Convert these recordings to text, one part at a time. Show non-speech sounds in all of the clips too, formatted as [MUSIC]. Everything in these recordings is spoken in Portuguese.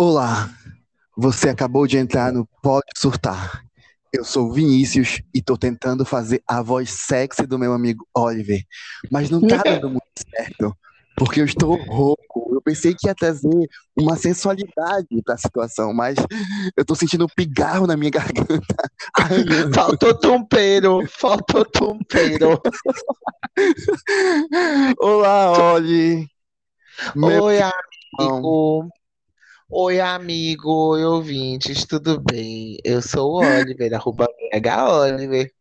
Olá, você acabou de entrar no Pode Surtar. Eu sou Vinícius e tô tentando fazer a voz sexy do meu amigo Oliver, mas não tá [LAUGHS] dando muito certo, porque eu estou rouco. Eu pensei que ia trazer uma sensualidade pra situação, mas eu tô sentindo um pigarro na minha [LAUGHS] garganta. Faltou tumpeiro, faltou tumpeiro. Olá, Oli. Oi, amigo. Oi, amigo, oi, ouvintes, tudo bem? Eu sou o Oliver, arroba Oliver.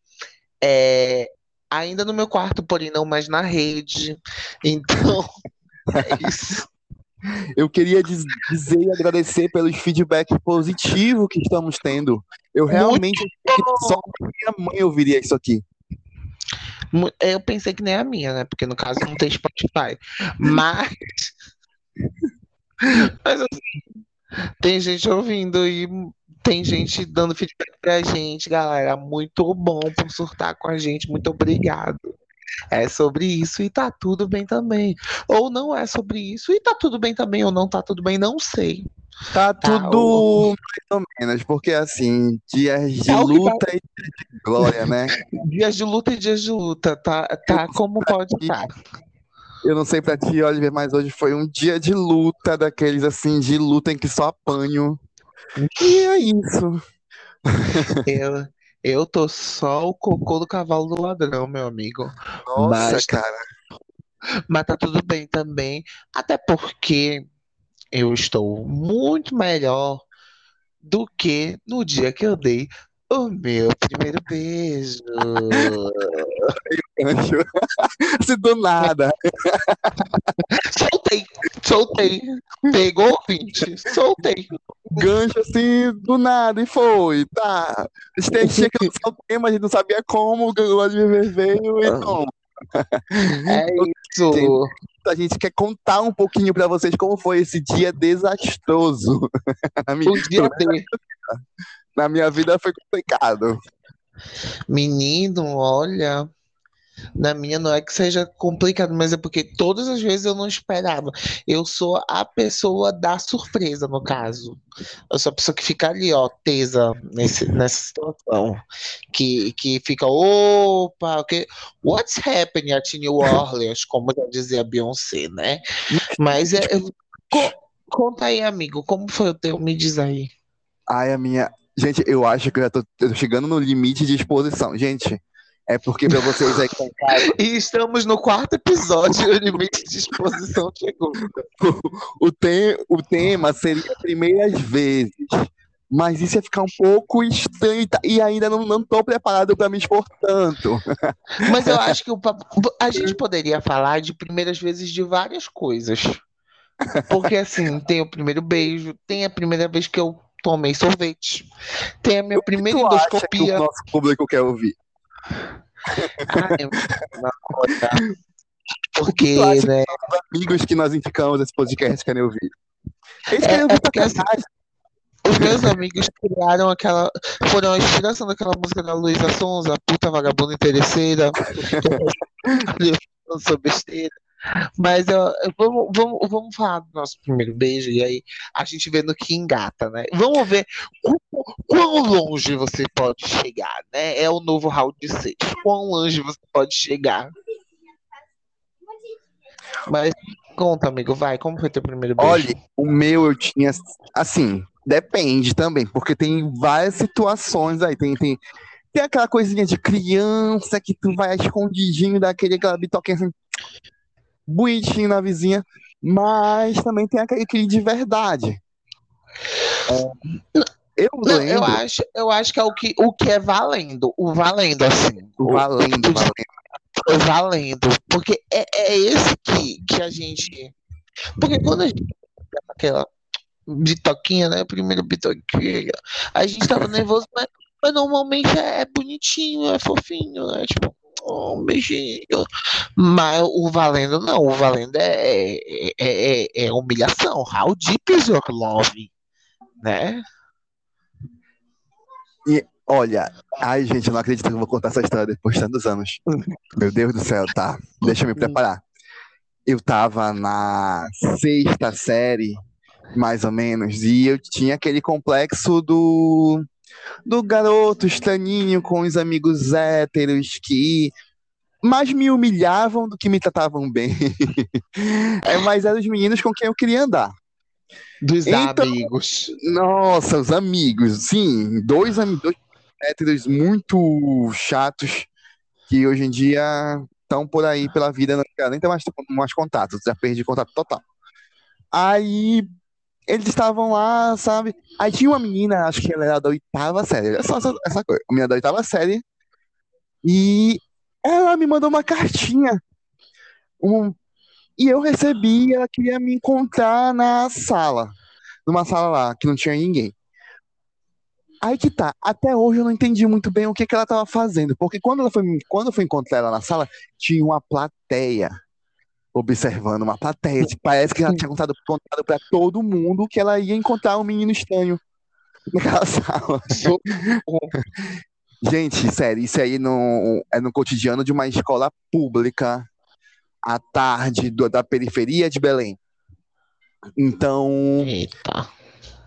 É, ainda no meu quarto, porém não mais na rede. Então, [LAUGHS] é isso. Eu queria diz- dizer e agradecer pelos feedback positivo que estamos tendo. Eu realmente achei que só minha mãe ouviria isso aqui. Mu- Eu pensei que nem a minha, né? Porque no caso não tem Spotify. Mas, mas assim, tem gente ouvindo e tem gente dando feedback pra gente, galera. Muito bom por surtar com a gente. Muito obrigado. É sobre isso e tá tudo bem também. Ou não é sobre isso e tá tudo bem também, ou não tá tudo bem, não sei. Tá Tá, tudo mais ou menos, porque assim, dias de É que tá- luta e dias de glória, né? [LAUGHS] Dias de luta e dias de luta, tá, tá como pode estar. Eu não sei pra ti, Oliver, mas hoje foi um dia de luta, daqueles assim, de luta em que só apanho. E é isso. [LAUGHS] Eu, eu tô só o cocô do cavalo do ladrão, meu amigo. Nossa, Mas tá, cara. mas tá tudo bem também. Até porque eu estou muito melhor do que no dia que eu dei o meu primeiro beijo. Anjo. Assim, do nada. Soltei, soltei. Pegou o 20, soltei. Gancho assim, do nada, e foi. Tá. A gente tinha que lançar o tema, a gente não sabia como, o Oliver veio, então. É [LAUGHS] isso. A gente quer contar um pouquinho pra vocês como foi esse dia desastroso. [LAUGHS] O dia D. na minha vida foi complicado. Menino, olha. Na minha não é que seja complicado, mas é porque todas as vezes eu não esperava. Eu sou a pessoa da surpresa, no caso. Eu sou a pessoa que fica ali, ó, tesa nesse, nessa situação. Que, que fica, opa, okay, what's happening at New Orleans? Como já dizia Beyoncé, né? Mas é, eu- co- conta aí, amigo, como foi o teu? Me diz aí. Ai, a minha. Gente, eu acho que eu já tô, eu tô chegando no limite de exposição. Gente, é porque pra vocês aí que estão casa, [LAUGHS] E estamos no quarto episódio, o limite de exposição chegou. [LAUGHS] o, te, o tema seria primeiras vezes. Mas isso ia ficar um pouco estranho e tá- e ainda não, não tô preparado pra me expor tanto. [LAUGHS] Mas eu acho que o a gente poderia falar de primeiras vezes de várias coisas. Porque assim, tem o primeiro beijo, tem a primeira vez que eu tomei sorvete, tem a minha primeira tu acha que o endoscopia. nosso público quer ouvir? Ai, nossa. Porque, Tu acha né? Os amigos que nós indicamos esse podcast querem ouvir. Eles É, querem é ouvir porque assim, os meus amigos criaram aquela. Foram a inspiração daquela música da Luísa Sonza, puta vagabunda interesseira. [LAUGHS] [LAUGHS] Eu sou besteira. Mas vamos, vamos, vamos falar do nosso primeiro beijo e aí a gente vê no que engata, né? Vamos ver quão, quão longe você pode chegar, né? É o novo round de seis. Quão longe você pode chegar. Mas conta, amigo, vai, como foi teu primeiro beijo? Olha, o meu eu tinha. Assim, depende também, porque tem várias situações aí. Tem, tem, tem aquela coisinha de criança que tu vai escondidinho daquele aquela bitoquinha assim, bonitinho na vizinha, mas também tem aquele, de verdade. É, eu Não, eu acho, eu acho que é o que, o que é valendo, o valendo, assim. o valendo, o- valendo. o valendo. Porque é, é esse que, que a gente. Porque quando a gente aquela bitoquinha, né? Primeiro bitoquinha, a gente tava nervoso, mas, mas normalmente é, é bonitinho, é fofinho, é tipo. Um beijinho. Mas o valendo não, o valendo é, é, é, é- é humilhação. How deep is your love? Né? Olha, ai, gente, eu não acredito que eu vou contar essa história depois de tantos anos. Meu Deus do céu, tá. Deixa eu me preparar. Eu tava na sexta série mais ou menos. E eu tinha aquele complexo do do garoto estranhinho com os amigos héteros que mais me humilhavam do que me tratavam bem. [LAUGHS] é, mas eram os meninos com quem eu queria andar. Dos então, amigos. Nossa, os amigos, sim. Dois amigos héteros muito chatos que hoje em dia estão por aí pela vida, não quero nem ter mais, mais contatos, já perdi contato total. Aí eles estavam lá, sabe? Aí tinha uma menina, acho que ela era da oitava série, é só essa, essa coisa, a menina da oitava série, e ela me mandou uma cartinha. Um, e eu recebi, ela queria me encontrar na sala, numa sala lá, que não tinha ninguém. Aí que tá, até hoje eu não entendi muito bem o que, que ela tava fazendo, porque quando, ela foi, quando eu fui encontrar ela na sala, tinha uma plateia observando uma plateia. Parece que ela tinha contado, contado para todo mundo que ela ia encontrar um menino estranho naquela [LAUGHS] sala. Gente, sério, isso aí no, é no cotidiano de uma escola pública à tarde do, da periferia de Belém. Então. Eita.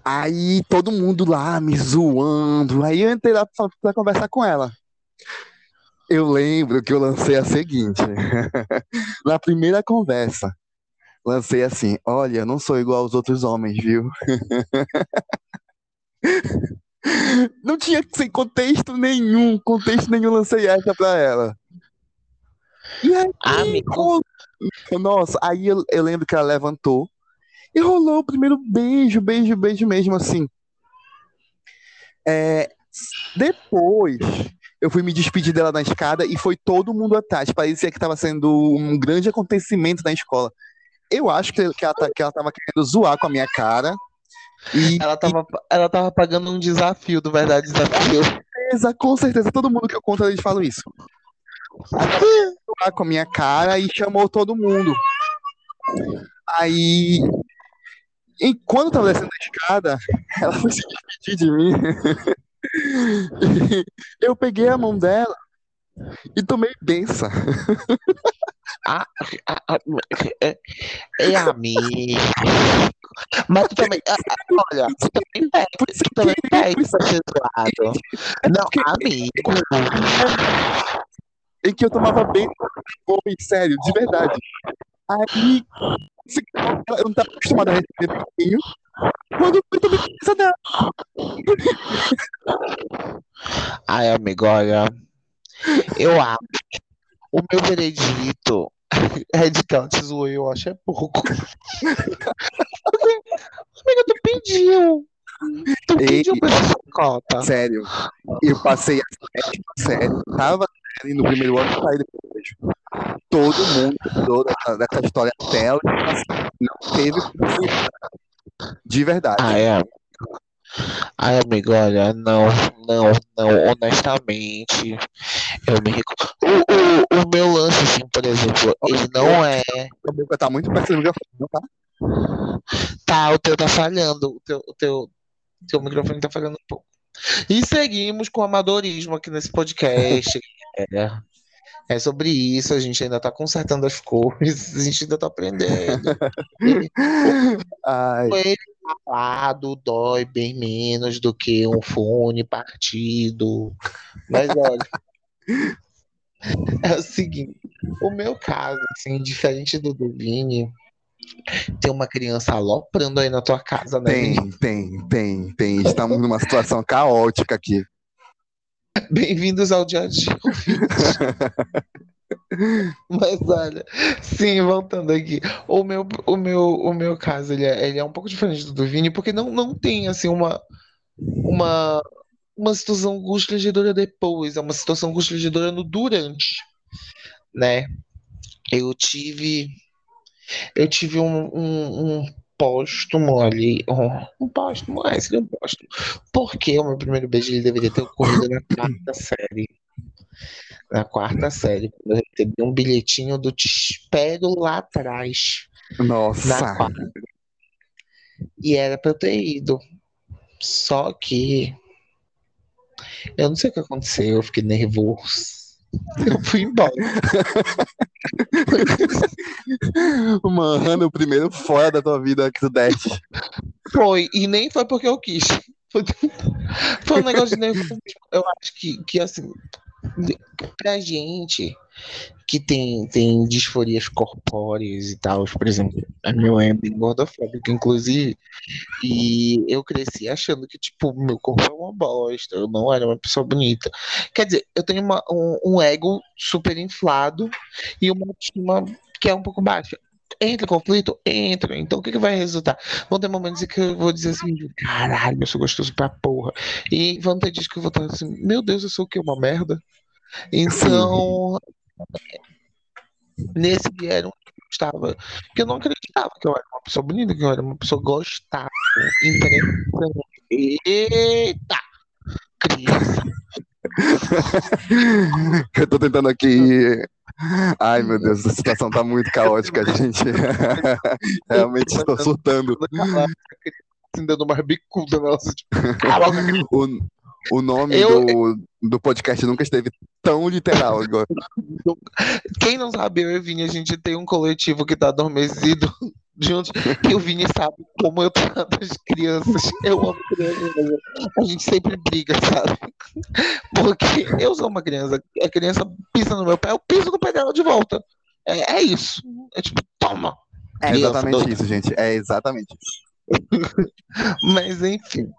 Aí todo mundo lá me zoando. Aí eu entrei lá pra, pra conversar com ela. Eu lembro que eu lancei a seguinte. [LAUGHS] Na primeira conversa, lancei assim: Olha, não sou igual aos outros homens, viu? [LAUGHS] Não tinha sem contexto nenhum, contexto nenhum, lancei essa pra ela. E aí, Amigo. nossa, aí eu, eu lembro que ela levantou e rolou o primeiro beijo, beijo, beijo mesmo, assim. É, depois, eu fui me despedir dela na escada e foi todo mundo atrás. Parecia que estava sendo um grande acontecimento na escola. Eu acho que, que, ela, tá, que ela tava querendo zoar com a minha cara. E, ela, tava, e... ela tava pagando um desafio, do verdade, desafio. Com certeza, com certeza. Todo mundo que eu conto, eles falam isso. Ela zoar com a minha cara e chamou todo mundo. Aí e quando eu tava descendo a escada, ela foi se despedir de mim. [LAUGHS] [LAUGHS] eu peguei a mão dela e tomei benção. Ah, ah, ah, é, é amigo. Mas tu também. Olha, tu também pede. Tu também pra ser zoado. Não, amigo. Em que eu tomava bem, sério, de verdade. Aí eu não estava acostumada a receber pouquinho. Quando eu tomei pizza dela. Ai, amigo, olha. Eu acho. O meu veredito [LAUGHS] é de que ela te zoou, eu acho é pouco. Amiga, tu pediu. Tu pediu pra essa cota. Sério. Eu passei a sétima série, tava série no primeiro ano e saí depois todo mundo toda dessa história até não teve de verdade. Ah, é. Ai, amigo, olha, não, não, não, honestamente, eu me recuso. O, o, o meu lance, assim, por exemplo, ele não é. Meu tá muito perto do microfone, tá? Tá, o teu tá falhando, o teu, o teu, teu microfone tá falhando um pouco. E seguimos com amadorismo aqui nesse podcast. [LAUGHS] é. É sobre isso, a gente ainda está consertando as coisas, [LAUGHS] a gente ainda está aprendendo. [LAUGHS] Ai. Ele falado dói bem menos do que um fone partido. Mas olha, é o seguinte, o meu caso, assim, diferente do do Vini, tem uma criança aloprando aí na tua casa, né? Tem, tem, tem, tem. Estamos numa situação caótica aqui. [LAUGHS] Bem-vindos ao dia a dia. Mas olha, sim, voltando aqui, o meu, o meu, o meu caso ele é, ele é um pouco diferente do do Vini, porque não, não tem assim uma, uma, uma situação constrangedora depois, é uma situação constrangedora no durante, né? Eu tive, eu tive um, um, um póstumo ali. Um póstumo, é, seria um póstumo. Porque o meu primeiro beijo ele deveria ter ocorrido na [CLEARS THROAT] quarta série. Na quarta série, quando eu recebi um bilhetinho do Te Espero lá atrás. Nossa! E era pra eu ter ido. Só que. Eu não sei o que aconteceu, eu fiquei nervoso. Eu fui embora. Mano, o primeiro fora da tua vida que tu desce. Foi, e nem foi porque eu quis. Foi, foi um negócio de nervosismo. Eu acho que, que assim, pra gente que tem, tem disforias corpóreas e tal, por exemplo, a minha é bem gordofóbica, inclusive, e eu cresci achando que, tipo, meu corpo é uma bosta, eu não era uma pessoa bonita. Quer dizer, eu tenho uma, um, um ego super inflado e uma autoestima que é um pouco baixa entra conflito? Entra. Então o que, que vai resultar? Vão ter momentos em que eu vou dizer assim, caralho, eu sou gostoso pra porra. E vão ter dias que eu vou estar assim, meu Deus, eu sou o quê? Uma merda? Então, nesse era um que eu estava, que eu não acreditava que eu era uma pessoa bonita, que eu era uma pessoa gostável, interessante. Eita! Criança. [LAUGHS] eu tô tentando aqui Ai, meu Deus, a situação tá muito caótica, gente. [LAUGHS] Realmente estou surtando. Assim, dando uma bicuda, nossa. Tipo, [LAUGHS] o, o nome eu... do, do podcast nunca esteve tão literal agora. Quem não sabe, eu e Vini, a gente tem um coletivo que tá adormecido juntos, que o Vini sabe como eu trato as crianças. Eu amo crianças, a gente sempre briga, sabe? Porque eu sou uma criança, a criança pisa no meu pé, eu piso no pé dela de volta. É, é isso. É tipo, toma. É exatamente isso, gente. É exatamente isso. [LAUGHS] Mas enfim.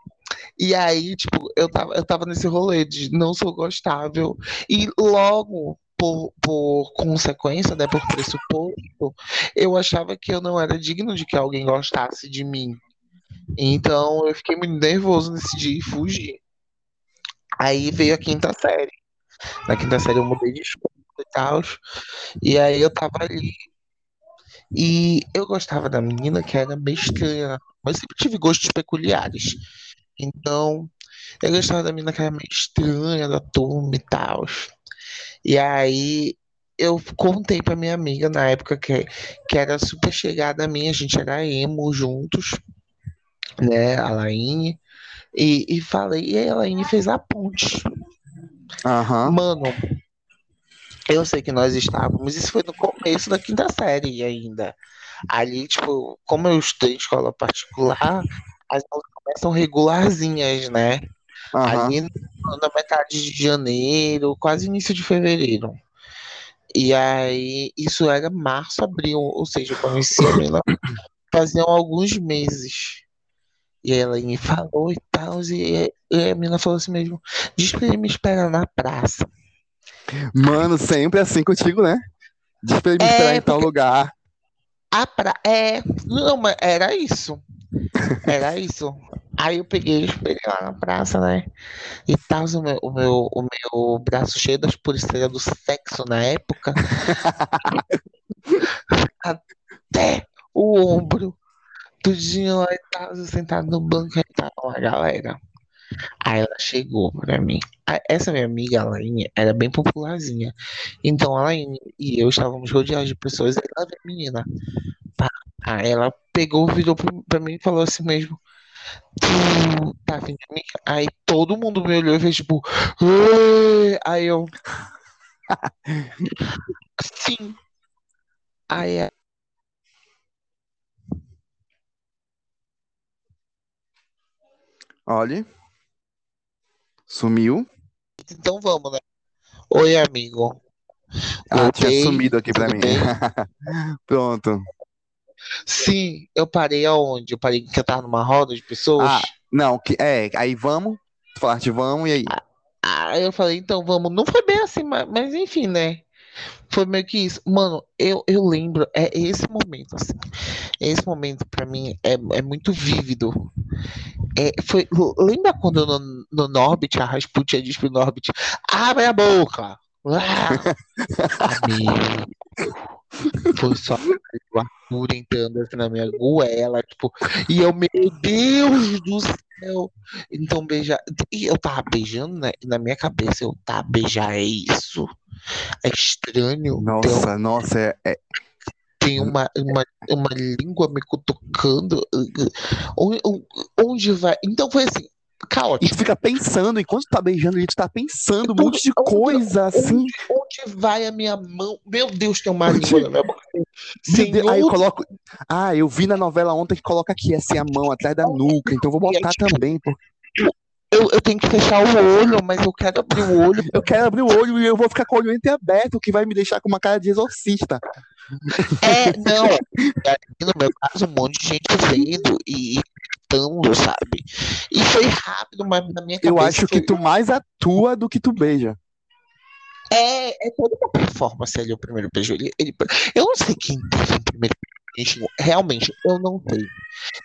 E aí, tipo, eu tava, eu tava nesse rolê de não sou gostável. E logo, por, por consequência, né, por pressuposto, eu achava que eu não era digno de que alguém gostasse de mim. Então eu fiquei muito nervoso nesse dia e fugi. Aí veio a quinta série. Na quinta série eu mudei de escola e tal. E aí eu tava ali. E eu gostava da menina que era bem estranha, mas sempre tive gostos peculiares. Então, eu gostava da menina que era meio estranha da turma e tal. E aí eu contei pra minha amiga na época que, que era super chegada a mim, a gente era emo juntos, né, a Laine, e, e falei, e a Laine fez a ponte. Uhum. Mano, eu sei que nós estávamos, isso foi no começo da quinta série ainda. Ali, tipo, como eu estudei em escola particular, as aulas começam regularzinhas, né? Uhum. Ali na metade de janeiro, quase início de fevereiro. E aí, isso era março, abril, ou seja, eu conheci a Mila [COUGHS] faziam alguns meses. E ela me falou e tal, e, e a menina falou assim mesmo, diz pra ele me esperar na praça. Mano, sempre assim contigo, né? Diz pra ele me é, esperar em tal lugar. A pra... É, não, mas era isso. Era isso. Aí eu peguei, esperei lá na praça, né? E tal, o meu, o meu, o meu braço cheio das pulseiras do sexo na época. [LAUGHS] Até o ombro. Tudinho lá e tal, sentado no banco e tal, a galera. Aí ela chegou pra mim. Essa minha amiga, a Laine, era bem popularzinha. Então a Laine e eu estávamos rodeados de pessoas. Aí ela veio, menina. Aí ela pegou, virou pra mim e falou assim mesmo. Tá afim de mim? Aí todo mundo me olhou e fez tipo. Aí eu. [LAUGHS] Sim. Aí. É Olhe. Sumiu. Então vamos, né? Oi, amigo. Ah, tinha sumido aqui pra mim. [LAUGHS] Pronto. Sim, eu parei aonde? Eu parei que eu tava numa roda de pessoas. Ah, não, que, é, aí vamos, falaste vamos, e aí? Ah, eu falei, então vamos. Não foi bem assim, mas, mas enfim, né? Foi meio que isso. Mano, eu, eu lembro, é esse momento, assim. Esse momento, pra mim, é, é muito vívido. É, foi, lembra quando no, no Norbit, a Rasputia disse pro Norbit, abre a boca! [LAUGHS] Ah, amigo. Foi só [LAUGHS] Arthur entrando assim na minha goela, tipo, e eu, meu Deus do céu. Então, beijar. E eu tava beijando, né? Na minha cabeça, eu tava beijar, é isso. É estranho. Nossa, então, nossa, é, é... Tem uma, uma, uma língua me cutucando. Onde, vai? Então foi assim, caótico. E fica pensando, enquanto tu tá beijando ele, tu tá pensando um monte de coisa, assim. Onde, onde, vai a minha mão? Meu Deus, tem uma língua na minha boca. Meu Deus, aí eu coloco. Ah, eu vi na novela ontem que coloca aqui assim a mão atrás da nuca, então eu vou botar também. Eu, eu tenho que fechar o olho, mas eu quero abrir o olho. Eu quero abrir o olho e eu vou ficar com o olho entreaberto, o que vai me deixar com uma cara de exorcista. É, não. No meu caso, um monte de gente vendo e gritando, sabe? E foi rápido, mas na minha cabeça. Eu acho foi... que tu mais atua do que tu beija. É, é toda uma performance ali, o primeiro beijo. Ele, ele, eu não sei quem teve o primeiro beijo. Realmente, eu não tenho.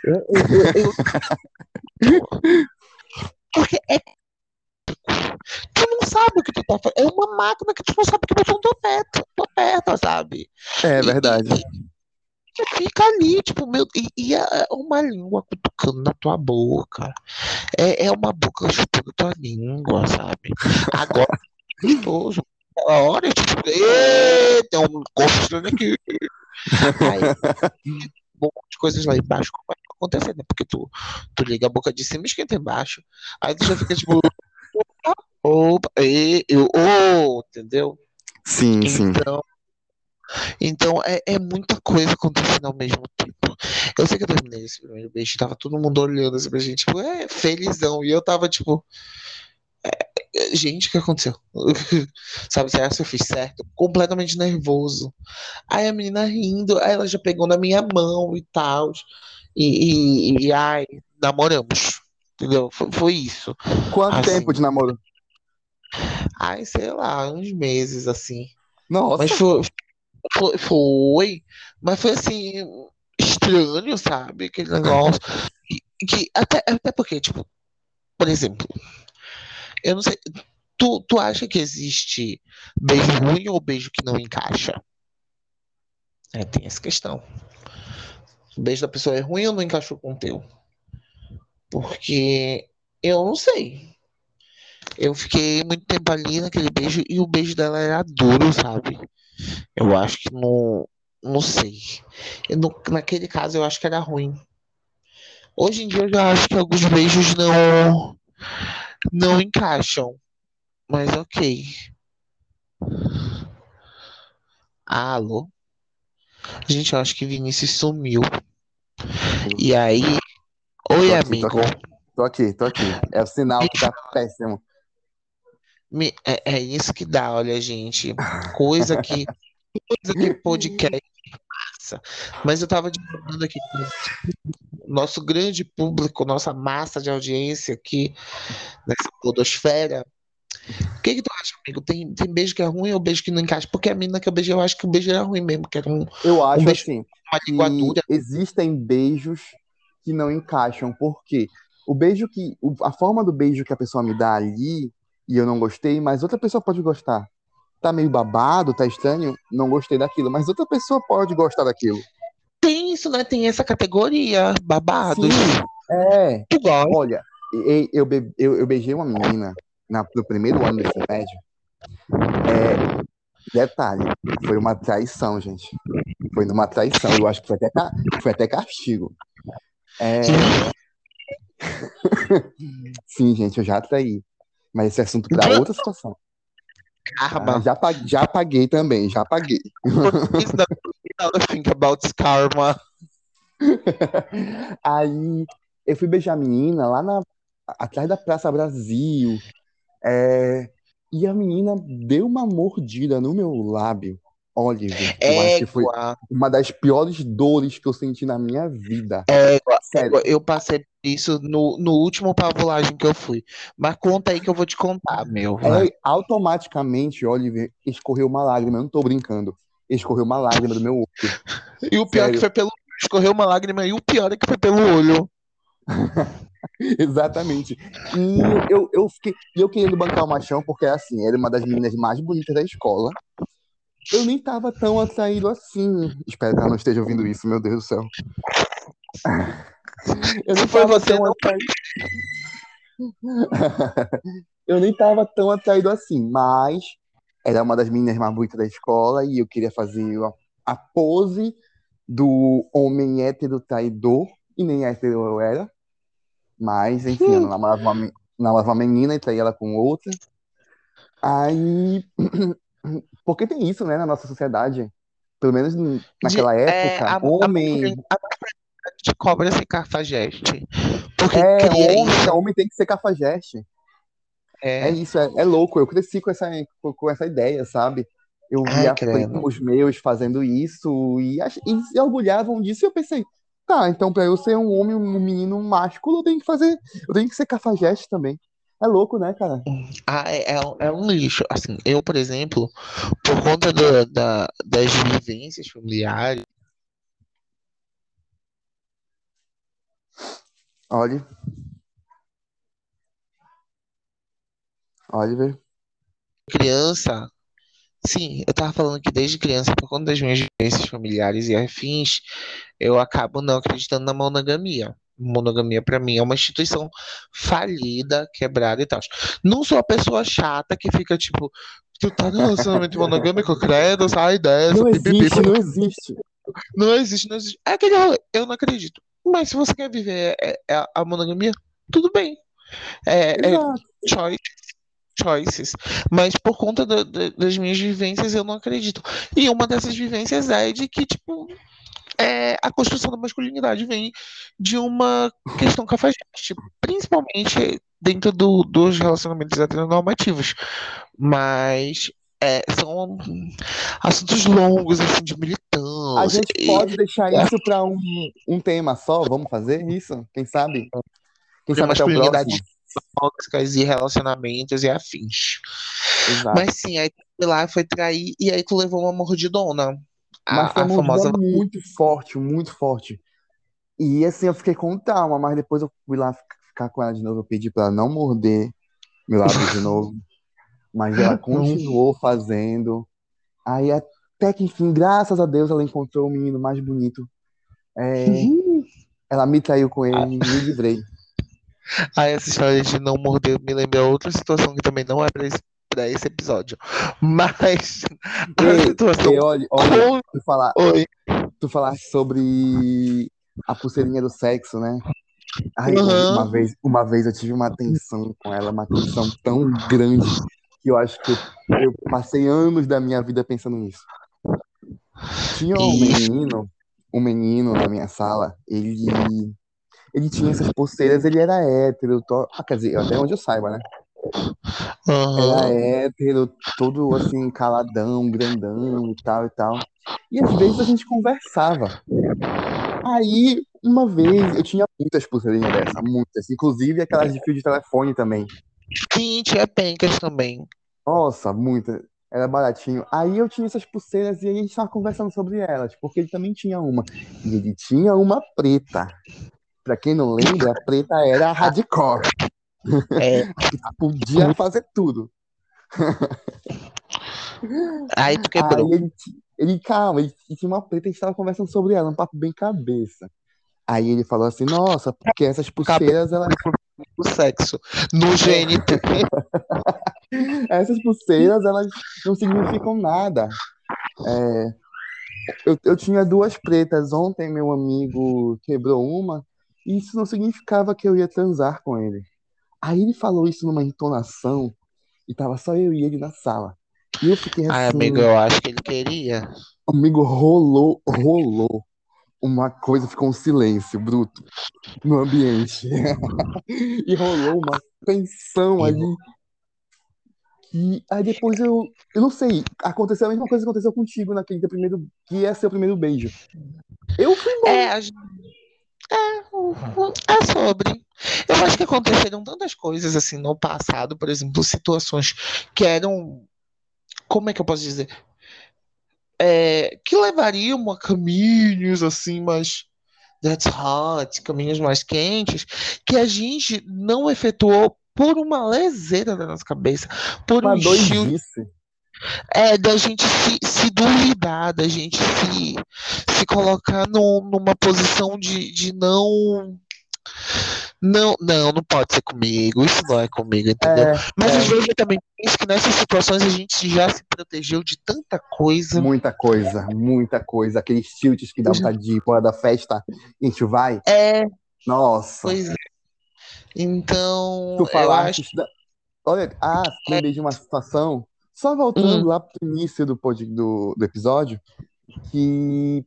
Eu, eu, eu, [LAUGHS] porque é. Tu não sabe o que tu tá fazendo. É uma máquina que tu não sabe o que no teu pé, tua perna, sabe? É verdade. E, fica ali, tipo, meu. E, e, é uma língua cutucando na tua boca. É, é uma boca chupando tua língua, sabe? Agora, gostoso. Aquela hora, tipo, tem um corpo estranho aqui. Aí, um monte de coisas lá embaixo começa a acontecer, né? Porque tu, tu liga a boca de cima e esquenta embaixo. Aí tu já fica tipo. Opa, opa, e, eu, oh, entendeu? Sim, então, sim. Então é, é muita coisa acontecendo ao mesmo tempo. Eu sei que eu terminei esse primeiro beijo, tava todo mundo olhando assim pra gente, tipo, é, felizão. E eu tava tipo. Gente, o que aconteceu? [LAUGHS] Sabe, será que eu fiz certo? Completamente nervoso. Aí a menina rindo, aí ela já pegou na minha mão e tal. E, e, e ai, namoramos. Entendeu? Foi, foi isso. Quanto assim, tempo de namoro? Ai, sei lá, uns meses assim. Nossa. Mas foi, foi, foi mas foi assim, estranho, sabe? Aquele negócio. [LAUGHS] que até, até porque, tipo, por exemplo, eu não sei. Tu, tu acha que existe beijo ruim ou beijo que não encaixa? É, tem essa questão. O beijo da pessoa é ruim ou não encaixou com o teu? Porque eu não sei. Eu fiquei muito tempo ali naquele beijo e o beijo dela era duro, sabe? Eu acho que não. Não sei. Eu, no, naquele caso eu acho que era ruim. Hoje em dia eu já acho que alguns beijos não. Não encaixam. Mas ok. Alô? Gente, eu acho que Vinícius sumiu. E aí. Oi, Tô aqui, amigo. tô aqui. Tô aqui, tô aqui. É o sinal que tá péssimo. Me- É, é isso que dá, olha, gente. Coisa que. Coisa que podcast passa. Mas eu tava divulgando aqui nosso grande público, nossa massa de audiência aqui nessa podosfera. O que que tu acha, amigo? Tem, tem beijo que é ruim ou beijo que não encaixa? Porque a menina que eu beijei, eu acho que o beijo era ruim mesmo, que era um, Eu acho beijo- assim uma existem beijos que não encaixam, porque o beijo que a forma do beijo que a pessoa me dá ali e eu não gostei, mas outra pessoa pode gostar. Tá meio babado, tá estranho, não gostei daquilo, mas outra pessoa pode gostar daquilo. Tem isso, né? Tem essa categoria, babados. Sim, é. Tu gosta? Olha, e- eu, be- eu, eu beijei uma menina na- no primeiro ano do ensino médio. É, detalhe, foi uma traição, gente. Foi numa traição. Eu acho que foi até, foi até castigo. É, [LAUGHS] sim, gente, eu já traí. Mas esse assunto para outra situação. Ah, Karma. já, pa- já paguei também, já paguei. Think about karma. [LAUGHS] Aí eu fui beijar a menina lá na, atrás da Praça Brasil. É, e a menina deu uma mordida no meu lábio. Oliver, eu acho que foi uma das piores dores que eu senti na minha vida. égua, Sério. Eu passei isso no, no último pavulagem que eu fui. Mas conta aí que eu vou te contar, meu. É, automaticamente, Oliver, escorreu uma lágrima. Eu não tô brincando. Escorreu uma lágrima do meu olho. [LAUGHS] E o pior é que sério. foi pelo. Escorreu uma lágrima e o pior é que foi pelo olho. [LAUGHS] Exatamente. E eu, eu fiquei. E eu querendo bancar o machão, porque assim, era uma das meninas mais bonitas da escola. Eu nem tava tão atraído assim. Espero que ela não esteja ouvindo isso, meu Deus do céu. Eu não foi você, não. atraído. Eu nem tava tão atraído assim, mas era uma das meninas mais bonitas da escola e eu queria fazer a, pose do homem hétero traidor, e nem hétero eu era. Mas, enfim, eu namorava uma, namorava uma menina e traí ela com outra. Aí. [CLEARS THROAT] Porque tem isso, né, na nossa sociedade. Pelo menos naquela De- é, época, a, a, homem. a de cobra ser cafajeste. Porque É, cria homem, isso. homem tem que ser cafajeste. É É. isso, é, é louco. Eu cresci com essa, com, essa ideia, sabe? Eu via primos meus fazendo isso e, e se orgulhavam disso. E eu pensei, tá, então pra eu ser um homem, um menino másculo, eu tenho que fazer, eu tenho que ser cafajeste também. É louco, né, cara? Ah, é, é um é um lixo. Assim, eu, por exemplo, por conta do- da, das vivências familiares, Olhe. Oliver. criança, sim, eu tava falando que desde criança, por conta das minhas vivências familiares e afins, eu acabo não acreditando na monogamia. Monogamia pra mim é uma instituição falida, quebrada e tal. Não sou a pessoa chata que fica tipo, tu tá no relacionamento monogâmico, credo, sai dessa, Não pipipi. existe, não existe. Não existe, não existe. É aquele rolê, eu não acredito. Mas se você quer viver é, é a monogamia, tudo bem. É, é choice, choices. Mas por conta da- da- das minhas vivências, eu não acredito. E uma dessas vivências é de que, tipo, é, a construção da masculinidade vem de uma questão cafajeste, principalmente dentro do- dos relacionamentos heteronormativos. Mas é, são assuntos longos, assim, de A militância. gente E- pode deixar isso para um, um tema só? Vamos fazer isso? Quem sabe? Quem de sabe até o masculinidade próximo? tóxicas e relacionamentos e afins. Exato. Mas sim, aí tu foi lá, foi trair, e aí tu levou uma mordidona. Mas foi A, a famosa. muito forte, muito forte. E assim, eu fiquei com trauma, mas depois eu fui lá ficar com ela de novo. Eu pedi pra ela não morder meu lábio de novo. [LAUGHS] Mas ela continuou fazendo. Aí até que, enfim, graças a Deus, ela encontrou o menino mais bonito. É, ela me traiu com ele e me livrei. [LAUGHS] Aí essa história de não morder me lembra outra situação que também não é pra esse, pra esse episódio. Mas a [LAUGHS] Ei, situação. ei, olha, olha, tu falar, Oi. tu falaste sobre a pulseirinha do sexo, né? Ai, Aham. uma vez, uma vez eu tive uma tensão com ela, uma tensão tão grande que eu acho que eu, eu passei anos da minha vida pensando nisso. Tinha um menino, um menino na minha sala, ele, ele tinha essas pulseiras, ele era hétero, to- ah, quer dizer, até onde eu saiba, né? Era Aham. hétero, todo assim, caladão, grandão e tal e tal. E às vezes a gente conversava. Aí, uma vez, eu tinha muitas pulseirinhas dessa, muitas. Inclusive aquelas de fio de telefone também. Sim, tinha pencas também. Nossa, muitas. Era baratinho. Aí eu tinha essas pulseiras e a gente tava conversando sobre elas, porque ele também tinha uma. E ele tinha uma preta. Pra quem não lembra, a preta era a hardcore. É, Podia fazer tudo. aí tu quebrou. Aí ele, ele, calma, ele tinha uma preta e a gente tava conversando sobre ela, um papo bem cabeça. Aí ele falou assim, nossa, porque essas pulseiras, elas, O sexo. No GNT. [LAUGHS] essas pulseiras, elas não significam nada. É, eu, eu tinha duas pretas, ontem meu amigo quebrou uma, e isso não significava que eu ia transar com ele. Aí ele falou isso numa entonação, e tava só eu e ele na sala. E eu fiquei Ai, assim, amigo, eu acho que ele queria. amigo, rolou, rolou. Uma coisa, ficou um silêncio bruto no ambiente. [LAUGHS] E rolou uma tensão ali. E aí depois eu, eu não sei, aconteceu a mesma coisa que aconteceu contigo naquele teu primeiro, que ia ser o primeiro beijo. Eu fui embora. É, a gente- é, é sobre. Eu acho que aconteceram tantas coisas assim no passado, por exemplo, situações que eram, como é que eu posso dizer? É, que levariam a caminhos assim mais that's hot, caminhos mais quentes, que a gente não efetuou por uma leseira da nossa cabeça, por um Uma estilo doidice. É, da gente se, se duvidar, da gente se, se colocar num- numa posição de, de não, não. Não, não pode ser comigo, isso não é comigo, entendeu? É, Mas é. às vezes eu também penso que nessas situações a gente já se protegeu de tanta coisa. muita coisa, muita coisa. Aqueles tilts que dá vontade de ir fora da festa a gente vai. É, Nossa, pois é. Então, tu falaste. acho. da- Olha, ah, lembrei de uma situação. Só voltando Hum. lá pro início do, do, do episódio, que.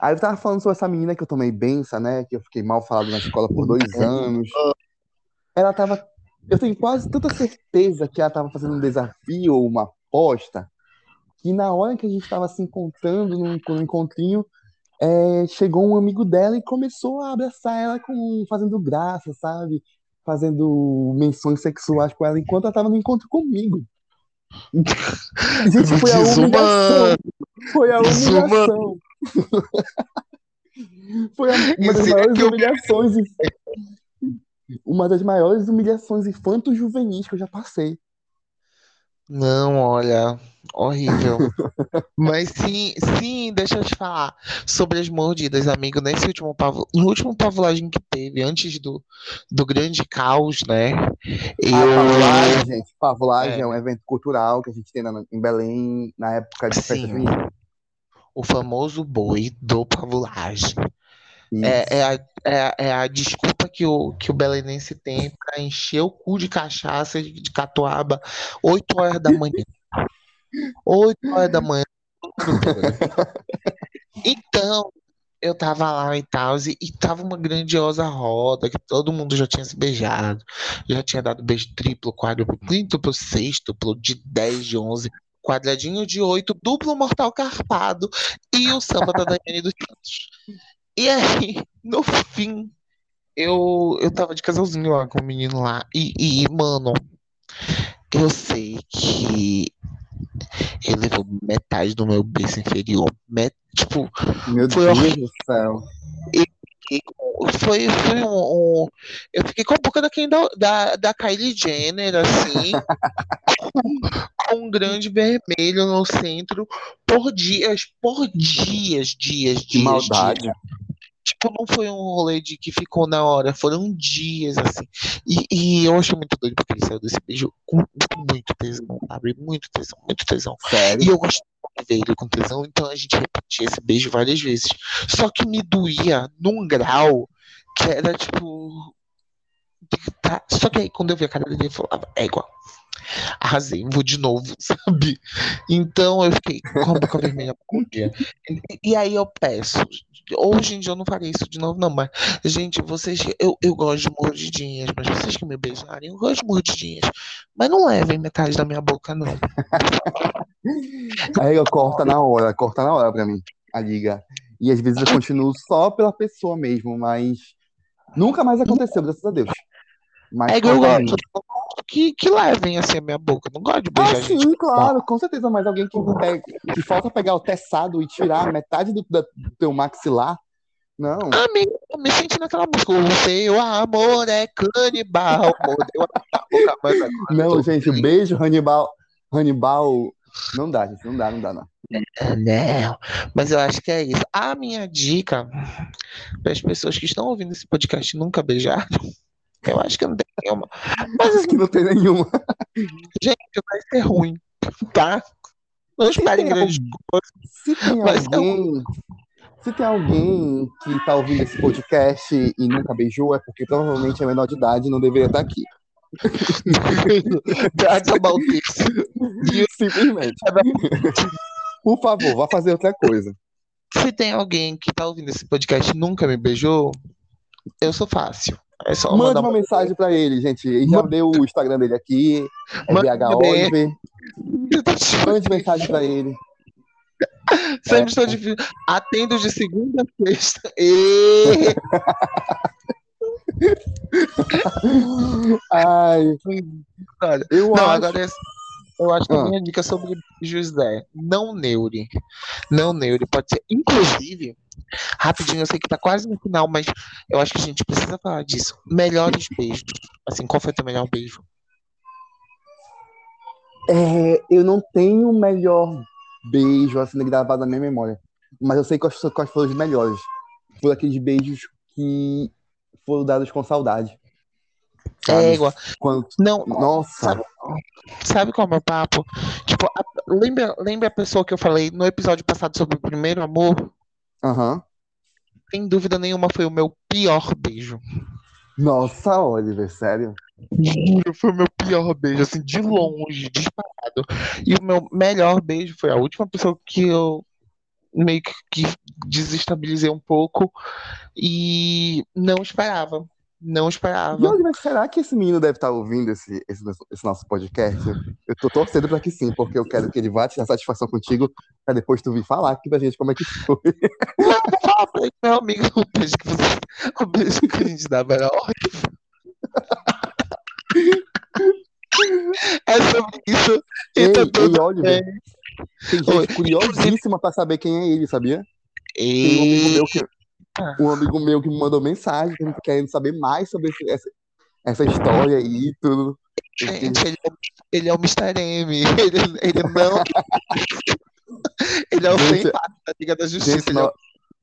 Aí eu tava falando sobre essa menina que eu tomei benção, né? Que eu fiquei mal falado na escola por dois anos. Ela tava. Eu tenho quase tanta certeza que ela tava fazendo um desafio ou uma aposta, que na hora que a gente tava se encontrando no, no encontrinho, é, chegou um amigo dela e começou a abraçar ela com fazendo graça, sabe? Fazendo menções sexuais com ela enquanto ela tava no encontro comigo. Gente, foi a humilhação. Foi a humilhação. Foi a- uma das é maiores humilhações. Uma das maiores humilhações infanto-juvenis que eu já passei. Não, olha, horrível. [LAUGHS] Mas sim, sim, deixa eu te falar sobre as mordidas, amigo. Nesse último pavo, no último pavulagem que teve, antes do, do grande caos, né? A Eu, pavulagem, gente, pavulagem É. é. um evento cultural que a gente tem na- em Belém na época de festa Sim. junina. o famoso boi do pavulagem. É, é, a, é, é a desculpa que o, que o belenense tem para encher o cu de cachaça de, de catuaba 8 horas da manhã. 8 horas da manhã. [LAUGHS] Então, eu tava lá e tal, e, e tava uma grandiosa roda, que todo mundo já tinha se beijado, já tinha dado beijo triplo, quádruplo, quíntuplo, sextuplo, de 10, de 11, quadradinho de 8, duplo mortal carpado e o samba da Daiane dos Santos. E aí, [LAUGHS] no fim, eu, eu tava de casalzinho lá com o menino lá, e, e mano, eu sei que ele levou metade do meu beijo inferior. Met, tipo, Meu Foi Deus horrível. do céu. fiquei com- foi, foi um, um- Eu fiquei com um pouco daquele da, da, da Kylie Jenner, assim, [LAUGHS] com um grande vermelho no centro, por dias, por dias, dias, Que dias, maldade. dias. Tipo, não foi um rolê de que ficou na hora, foram dias, assim. E, e eu achei muito doido porque ele saiu desse beijo com muito tesão, sabe? Muito tesão, muito tesão. E Sério. eu gostava de ver ele com tesão, então a gente repetia esse beijo várias vezes. Só que me doía num grau que era tipo. tá- Só que aí quando eu vi a cara dele, eu falava, é igual. Arrasei, vou de novo, [LAUGHS] sabe? Então eu fiquei com a boca vermelha por dia. E, e aí eu peço. Hoje em dia eu não faria isso de novo, não, mas, gente, vocês. Eu, eu gosto de mordidinhas, mas vocês que me beijarem, eu gosto de mordidinhas. Mas não levem metade da minha boca, não. [LAUGHS] Aí eu corta na hora, corta na hora pra mim, a liga. E às vezes eu continuo só pela pessoa mesmo, mas nunca mais aconteceu, graças a Deus. Mas É igual eu gosto. Que, que levem assim a minha boca. Eu não gosto de Ah, beijar gente. sim, claro, com certeza, mas alguém que, pega, que falta pegar o teçado e tirar metade do, da- do teu maxilar, não. Amigo, eu me senti naquela música. O seu amor é canibal. Mordeu a boca, mas agora Não, gente, beijo, Hannibal. Hannibal. Não dá, gente, não dá, não dá, não. Ah, Não, mas eu acho que é isso. A minha dica para as pessoas que estão ouvindo esse podcast e nunca beijaram, eu acho que não tem nenhuma. [LAUGHS] Mas que não tem nenhuma. [LAUGHS] Gente, vai ser ruim, tá? Não esperem grandes coisas. Se tem Mas é alguém. Se tem alguém que tá ouvindo esse podcast e nunca beijou, é porque provavelmente é menor de idade e não deveria estar aqui. That's about this. Simplesmente. Por favor, vá fazer outra coisa. Se tem alguém que tá ouvindo esse podcast e nunca me beijou, eu sou fácil. É só Mande mandar uma mensagem pra ele, gente. Ele já deu o Instagram dele aqui. É Manda BH Oliver. Mande mensagem pra ele. Sempre estou difícil. Atendo de segunda a sexta. E... [LAUGHS] Ai, Olha, eu não, acho. agora é- eu acho que a Ah. minha dica sobre José, não neure. Não neure, pode ser. Inclusive, rapidinho, eu sei que tá quase no final, mas eu acho que a gente precisa falar disso. Melhores beijos. Assim, qual foi o teu melhor beijo? É, eu não tenho o melhor beijo assim gravado na minha memória. Mas eu sei quais, quais foram os melhores. Foram aqueles beijos que foram dados com saudade. É Sabe? igual. Quando... Não, Nossa, Sabe, sabe qual é o meu papo? Tipo, a- lembra, lembra a pessoa que eu falei no episódio passado sobre o primeiro amor? Aham. Sem dúvida nenhuma foi o meu pior beijo. Nossa, Oliver, sério. Juro, foi o meu pior beijo, assim, de longe, disparado. E o meu melhor beijo foi a última pessoa que eu meio que desestabilizei um pouco e não esperava. Não esperava. Mas será que esse menino deve estar ouvindo esse, esse, esse nosso podcast? Eu tô torcendo para que sim, porque eu quero que ele vá tirar satisfação contigo pra depois tu vir falar aqui pra gente como é que foi. Meu amigo, o beijo que, você, o beijo que a gente dava era horrível. É sobre isso. Ei, tá tudo ei, Oliver, tem gente Oi. curiosíssima pra saber quem é ele, sabia? E... Tem um amigo meu que um amigo meu que me mandou mensagem querendo saber mais sobre esse, essa, essa história aí e tudo. Gente, ele, é ele é o Mr. M. [LAUGHS] Ele, ele não. [LAUGHS] ele é o gente, sem da Liga da Justiça. Gente, nós, é...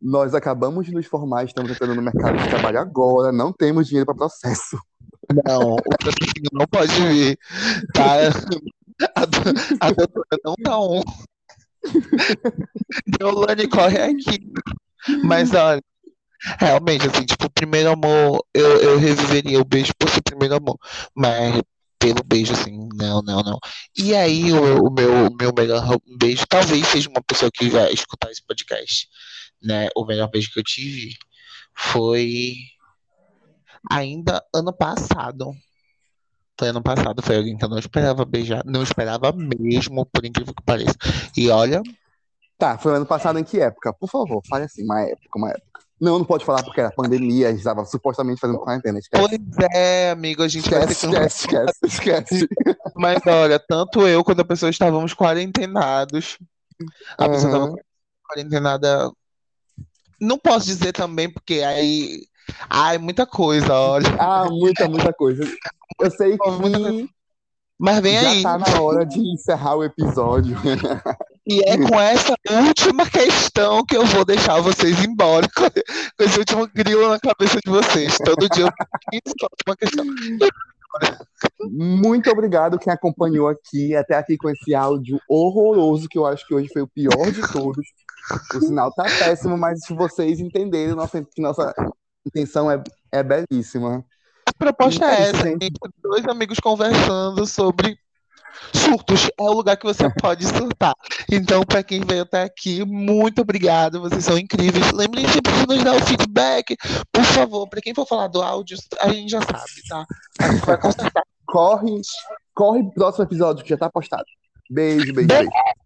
nós acabamos de nos formar, estamos entrando no mercado de trabalho agora, não temos dinheiro para processo. Não, o patrocínio não pode vir. Tá? A, a doutora não dá um. [LAUGHS] Deolane, corre aqui. Mas olha, realmente, assim, tipo, primeiro amor, eu, eu reviveria o beijo por ser primeiro amor. Mas pelo beijo, assim, não, não, não. E aí, o, o meu, o meu melhor beijo, talvez seja uma pessoa que vai escutar esse podcast, né? O melhor beijo que eu tive foi ainda ano passado. Foi ano passado, foi alguém que eu não esperava beijar, não esperava mesmo, por incrível que pareça. E olha. Tá, foi ano passado em que época? Por favor, fale assim, uma época, uma época. Não, não pode falar porque era pandemia, a gente estava supostamente fazendo quarentena. Esquece. Pois é, amigo, a gente esquece, vai ter que... esquece, [LAUGHS] esquece, esquece. Mas olha, tanto eu quanto a pessoa estávamos quarentenados. A uhum. pessoa estava quarentenada. Não posso dizer também, porque aí. Ai, muita coisa, olha. Ah, muita, muita coisa. Eu sei que. Mas vem já aí. Já tá na hora de encerrar o episódio. [LAUGHS] E é com essa última questão que eu vou deixar vocês embora, [LAUGHS] com esse último grilo na cabeça de vocês. Todo dia eu uma questão. Muito obrigado quem acompanhou aqui, até aqui com esse áudio horroroso, que eu acho que hoje foi o pior de todos. O sinal tá péssimo, mas se vocês entenderem, nossa, nossa intenção é, é belíssima. A proposta é essa, gente. dois amigos conversando sobre surtos. É o lugar que você pode surtar. Então, para quem veio até aqui, muito obrigado. Vocês são incríveis. Lembrem sempre de nos dar o feedback. Por favor, para quem for falar do áudio, a gente já sabe, tá? A gente vai consertar. corre, corre pro próximo episódio que já tá postado. Beijo, beijo, beijo. beijo.